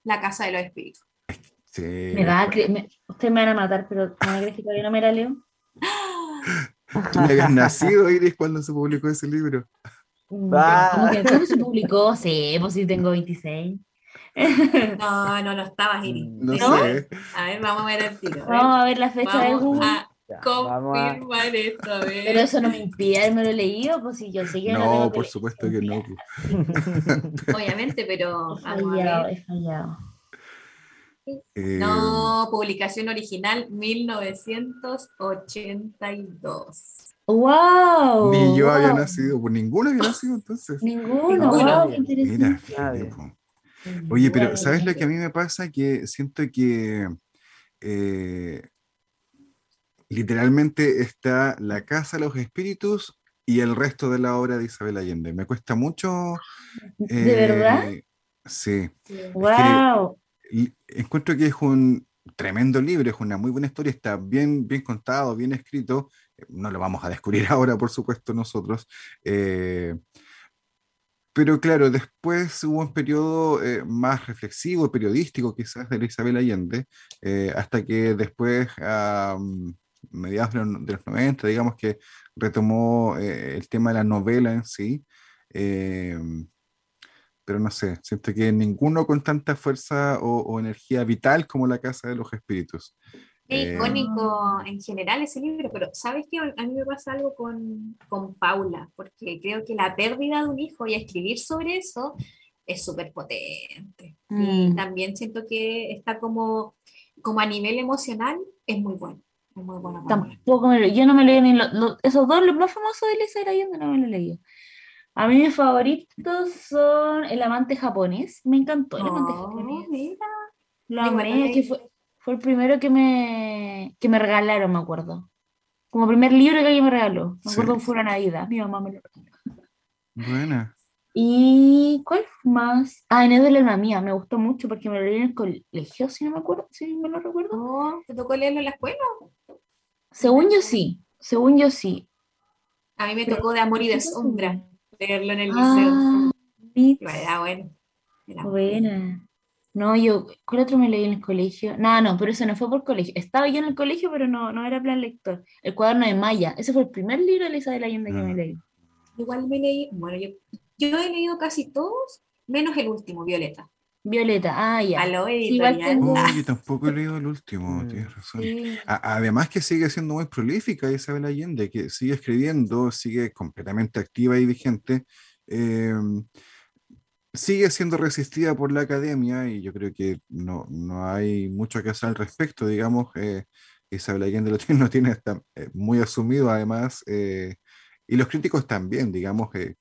La Casa de los Espíritus. Sí, me va a Ustedes me van a matar, pero ¿me a que todavía no me la leo? Tú me habías nacido, Iris, cuando se publicó ese libro. Mm, ah. ¿Cómo que, ¿Cuándo se publicó? Sí, pues sí, tengo 26. No, no, no estabas. Mm, no, sé. A ver, vamos a ver el tiro. Vamos a ver la fecha de Google. A confirmar esto, a ver. Pero eso no me impide me lo leído, pues si yo sé que no. No, por supuesto que no. <laughs> Obviamente, pero. He fallado, he fallado. Eh, no, publicación original 1982. ¡Wow! Ni yo había nacido, pues ninguno había nacido entonces. Ninguno, wow, Mira, Oye, pero ¿sabes lo que a mí me pasa? Que siento que eh, literalmente está La Casa de los Espíritus y el resto de la obra de Isabel Allende. Me cuesta mucho. <laughs> ¿De verdad? Eh, sí. ¡Wow! encuentro que es un tremendo libro, es una muy buena historia, está bien, bien contado, bien escrito. No lo vamos a descubrir <laughs> ahora, por supuesto, nosotros. Eh, pero claro, después hubo un periodo eh, más reflexivo, periodístico quizás de Isabel Allende, hasta que después, mediados de los, 90, digamos que retomó el tema de la novela en sí pero no sé, siento que ninguno con tanta fuerza o, energía vital como La Casa de los Espíritus. Es icónico en general ese libro, pero ¿sabes qué? A mí me pasa algo con, con Paula, porque creo que la pérdida de un hijo y escribir sobre eso es súper potente. Y mm. también siento que está como, como a nivel emocional, es muy bueno. Muy bueno Tampoco me yo no me leí ni esos dos, los más famosos de Elisa Allende, no me lo he leído. A mí mis favoritos son El amante japonés. Me encantó El amante oh, japonés. Mira. Lo amé, que fue, fue, el primero que me, que me regalaron, me acuerdo. Como primer libro que alguien me regaló. Me acuerdo que fue una Navidad. Mi mamá me lo regaló. Buena. ¿Y cuál más? Ah, en de la alma mía. Me gustó mucho porque me lo leí en el colegio, si no me acuerdo, si me lo recuerdo. Oh, ¿Te tocó leerlo en la escuela? Según yo sí. Según yo sí. A mí me tocó de amor y de sombra leerlo en el ah, liceo. Era bueno. Buena. No, yo, ¿cuál otro me leí en el colegio? No, no, pero eso no fue por colegio. Estaba yo en el colegio, pero no, no era plan lector. El cuaderno de Maya. Ese fue el primer libro de la Allende que me ah. leí. Igual me leí, bueno, yo, yo he leído casi todos, menos el último, Violeta. Violeta, ah, ya. igual yo tampoco he leído el último, mm. tienes razón. además que sigue siendo muy prolífica Isabel Allende, que sigue escribiendo, sigue completamente activa y vigente. Em, sigue siendo resistida por la academia y yo creo que no, no hay mucho que hacer al respecto, digamos. Eh, Isabel Allende lo <laughs> tiene, tiene está, eh, muy asumido además. Eh, y los críticos también, digamos, que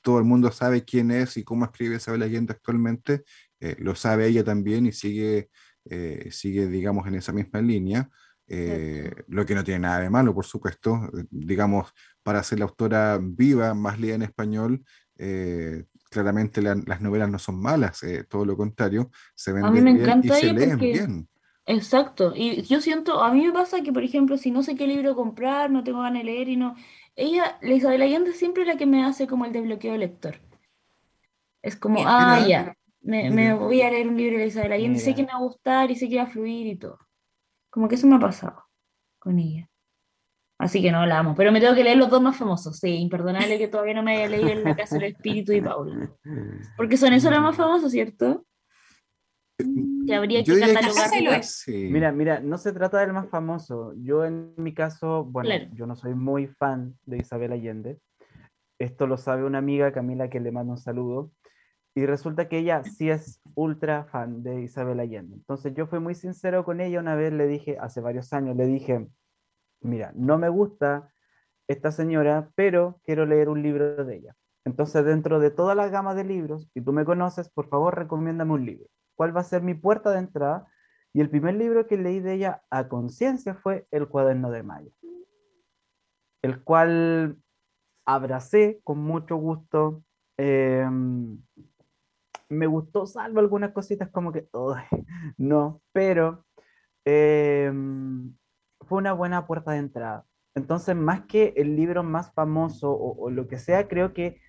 todo el mundo sabe quién es y cómo escribe Isabel Allende actualmente, eh, lo sabe ella también y sigue, eh, sigue digamos, en esa misma línea, eh, lo que no tiene nada de malo, por supuesto, digamos, para ser la autora viva, más leída en español, claramente las novelas no son malas, todo lo contrario, se ven bien y se leen bien. Exacto, y yo siento, a mí me pasa que, por ejemplo, si no sé qué libro comprar, no tengo ganas de leer y no, ella, la Isabel Allende siempre es la que me hace como el desbloqueo lector. Es como, ah, ya, me, voy a leer un libro de Isabel Allende, sé que me va a gustar y sé que va a fluir y todo. Como que eso me ha pasado con ella. Así que no la amo. Pero me tengo que leer los dos más famosos. Sí, imperdonable que todavía no me haya leído En la Casa del Espíritu y Paula. Porque son esos los más <laughs> famosos, ¿cierto? Que habría que catalogarlo. Mira, mira, no se trata del más famoso. Yo en mi caso, bueno, yo no soy muy fan de Isabel Allende. Esto lo sabe una amiga, Camila, que le mando un saludo. Y resulta que ella sí es ultra fan de Isabel Allende. Entonces yo fui muy sincero con ella una vez, le dije, hace varios años, le dije, mira, no me gusta esta señora, pero quiero leer un libro de ella. Entonces dentro de toda la gama de libros, y tú me conoces, por favor recomiéndame un libro. ¿Cuál va a ser mi puerta de entrada? Y el primer libro que leí de ella a conciencia fue El cuaderno de Maya, el cual abracé con mucho gusto. Eh, me gustó, salvo algunas cositas como que, no, pero em, fue una buena puerta de entrada. Entonces, más que el libro más famoso o, lo que sea, creo que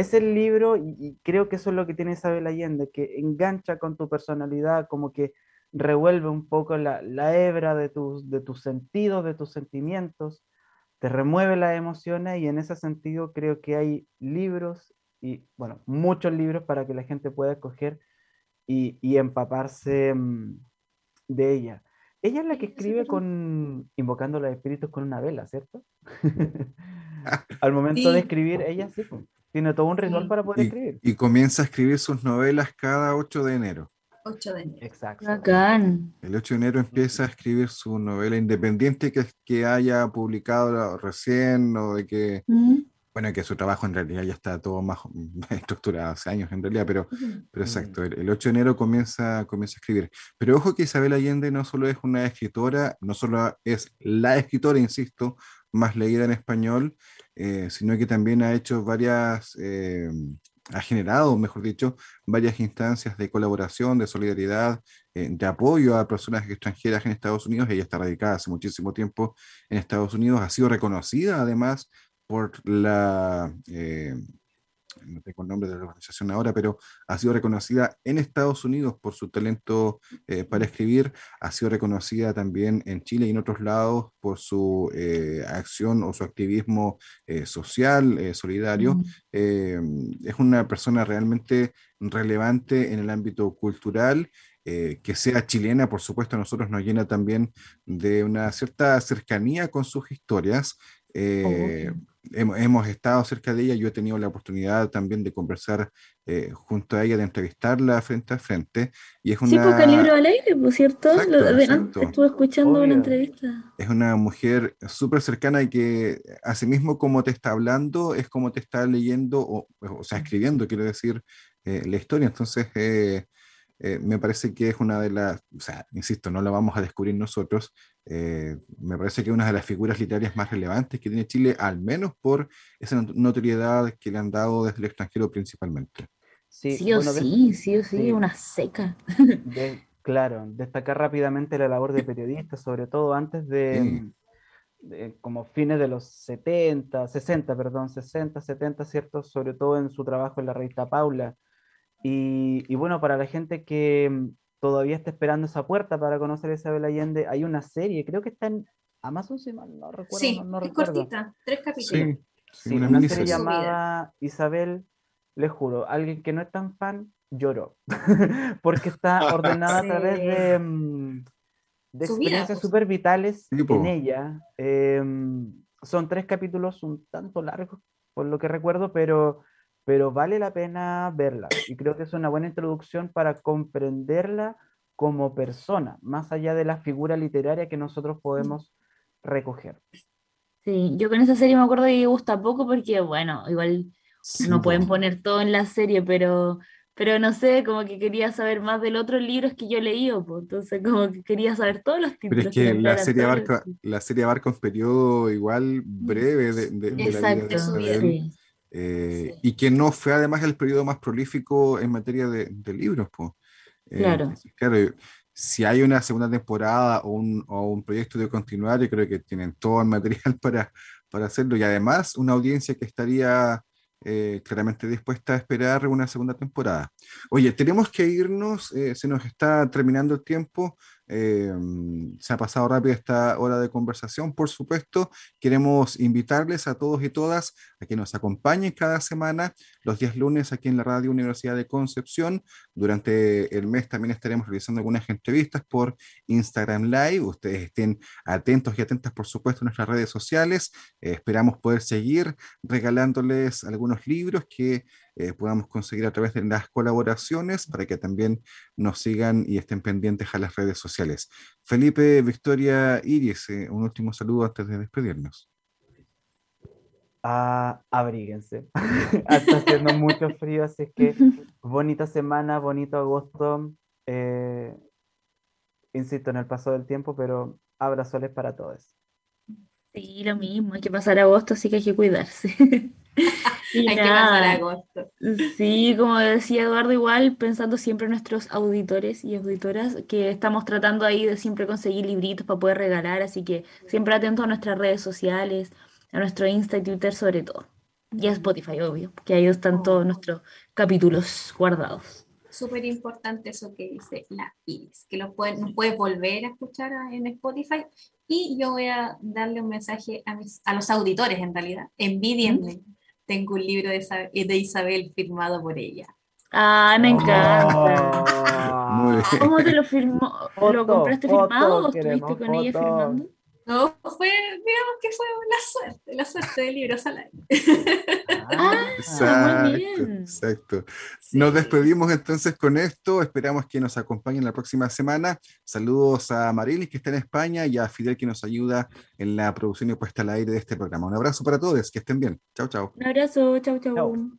es el libro, y, creo que eso es lo que tiene Isabel Allende, que engancha con tu personalidad, como que revuelve un poco la, la hebra de tus, de tus sentidos, de tus sentimientos, te remueve las emociones y en ese sentido creo que hay libros y, bueno, muchos libros para que la gente pueda escoger y, y empaparse mm, de ella. Ella es la que escribe con invocando los espíritus con una vela, ¿cierto? <laughs> <laughs> Al momento de escribir, ella sí, tiene todo un ritual para poder escribir. Y comienza a escribir sus novelas cada 8 de enero. 8 de enero. Exacto. El 8 de enero empieza a escribir su novela independiente que, que haya publicado recién o de que, bueno, que su trabajo en realidad ya está todo más <laughs> estructurado hace años en realidad, pero, pero exacto, el, 8 de enero comienza, comienza a escribir. Pero ojo que Isabel Allende no solo es una escritora, no solo es la escritora, insisto, más leída en español, eh, sino que también ha hecho varias, eh, ha generado, mejor dicho, varias instancias de colaboración, de solidaridad, eh, de apoyo a personas extranjeras en Estados Unidos. Ella está radicada hace muchísimo tiempo en Estados Unidos, ha sido reconocida además por la no tengo el nombre de la organización ahora, pero ha sido reconocida en Estados Unidos por su talento eh, para escribir, ha sido reconocida también en Chile y en otros lados por su eh, acción o su activismo eh, social, solidario. es una persona realmente relevante en el ámbito cultural. que sea chilena, por supuesto, a nosotros nos llena también de una cierta cercanía con sus historias. Oh, hemos, estado cerca de ella, yo he tenido la oportunidad también de conversar eh, junto a ella, de entrevistarla frente a frente. Y es una... Sí, porque el libro al aire, por cierto, estuve escuchando una entrevista. Es una mujer súper cercana y que asimismo como te está hablando, es como te está leyendo, o, o sea, escribiendo, quiero decir, eh, la historia. Entonces, eh, eh, me parece que es una de las, o sea, insisto, no la vamos a descubrir nosotros, eh, me parece que es una de las figuras literarias más relevantes que tiene Chile, al menos por esa notoriedad que le han dado desde el extranjero principalmente. Sí, sí o sí, sí o sí, una seca. claro, destacar rápidamente la labor de periodistas, sobre todo antes de, como fines de los 70, 60, perdón, 60, 70, ¿cierto? Sobre todo en su trabajo en la revista Paula, y, bueno, para la gente que mm, todavía está esperando esa puerta para conocer a Isabel Allende, hay una serie, creo que está en Amazon, si mal no recuerdo. Sí, no, es cortita, tres capítulos. Sí, una, serie llamada Isabel, le juro, alguien que no es tan fan lloró, <laughs> porque está ordenada a <laughs> través de, mm, de experiencias súper pues. vitales en ella. Em, son tres capítulos un tanto largos, por lo que recuerdo, pero pero vale la pena verla. Y creo que es una buena introducción para comprenderla como persona, más allá de la figura literaria que nosotros podemos recoger. Sí, yo con esa serie me acuerdo que me gusta poco porque, bueno, igual no pueden poner todo en la serie, pero, pero no sé, como que quería saber más del otro libro que yo leí, pues, entonces como que quería saber todos los títulos. Pero es que, la, serie abarca, la serie abarca un periodo igual breve de, de, de la vida de eh, y que no fue además el periodo más prolífico en materia de, libros. Pues. claro. claro. Si hay una segunda temporada o un, o un, proyecto de continuar, yo creo que tienen todo el material <laughs> para, para hacerlo y además una audiencia que estaría eh, claramente dispuesta a esperar una segunda temporada. Oye, tenemos que irnos, se nos está terminando el tiempo. Eh, se ha pasado rápido esta hora de conversación, por supuesto. Queremos invitarles a todos y todas a que nos acompañen cada semana, los días lunes aquí en la Radio Universidad de Concepción. Durante el mes también estaremos realizando algunas entrevistas por Instagram Live. Ustedes estén atentos y atentas, por supuesto, a nuestras redes sociales. Eh, esperamos poder seguir regalándoles algunos libros que eh, podamos conseguir a través de las colaboraciones para que también nos sigan y estén pendientes a las redes sociales. Felipe, Victoria, Iris, eh, un último saludo antes de despedirnos. Ah, abríguense. <laughs> Está haciendo mucho <laughs> frío, así que bonita semana, bonito agosto. Eh, insisto en el paso del tiempo, pero abrazoles para todos. Sí, lo mismo, hay que pasar agosto, así que hay que cuidarse. <laughs> hay que pasar agosto. Sí, como decía Eduardo, igual pensando siempre en nuestros auditores y auditoras, que estamos tratando ahí de siempre conseguir libritos para poder regalar, así que siempre atentos a nuestras redes sociales, a nuestro Insta y Twitter sobre todo. Y a Spotify, obvio, que ahí están todos nuestros capítulos guardados súper importante eso que dice la Iris, que lo pueden, puedes volver a escuchar en Spotify. Y yo voy a darle un mensaje a, mis, a los auditores, en realidad. Envidienme. Tengo un libro de, de Isabel firmado por ella. Ah, me encanta. ¿Cómo te lo firmó? ¿Lo compraste firmado o estuviste con ella firmando? No, fue, digamos que fue la suerte, la suerte del libro Salario. Ah, exacto, exacto. Nos despedimos entonces con esto. Esperamos que nos acompañen la próxima semana. Saludos a Marilis, que está en España, y a Fidel, que nos ayuda en la producción y puesta al aire de este programa. Un abrazo para todos, que estén bien. Chao, chao. Un abrazo, chao, chao.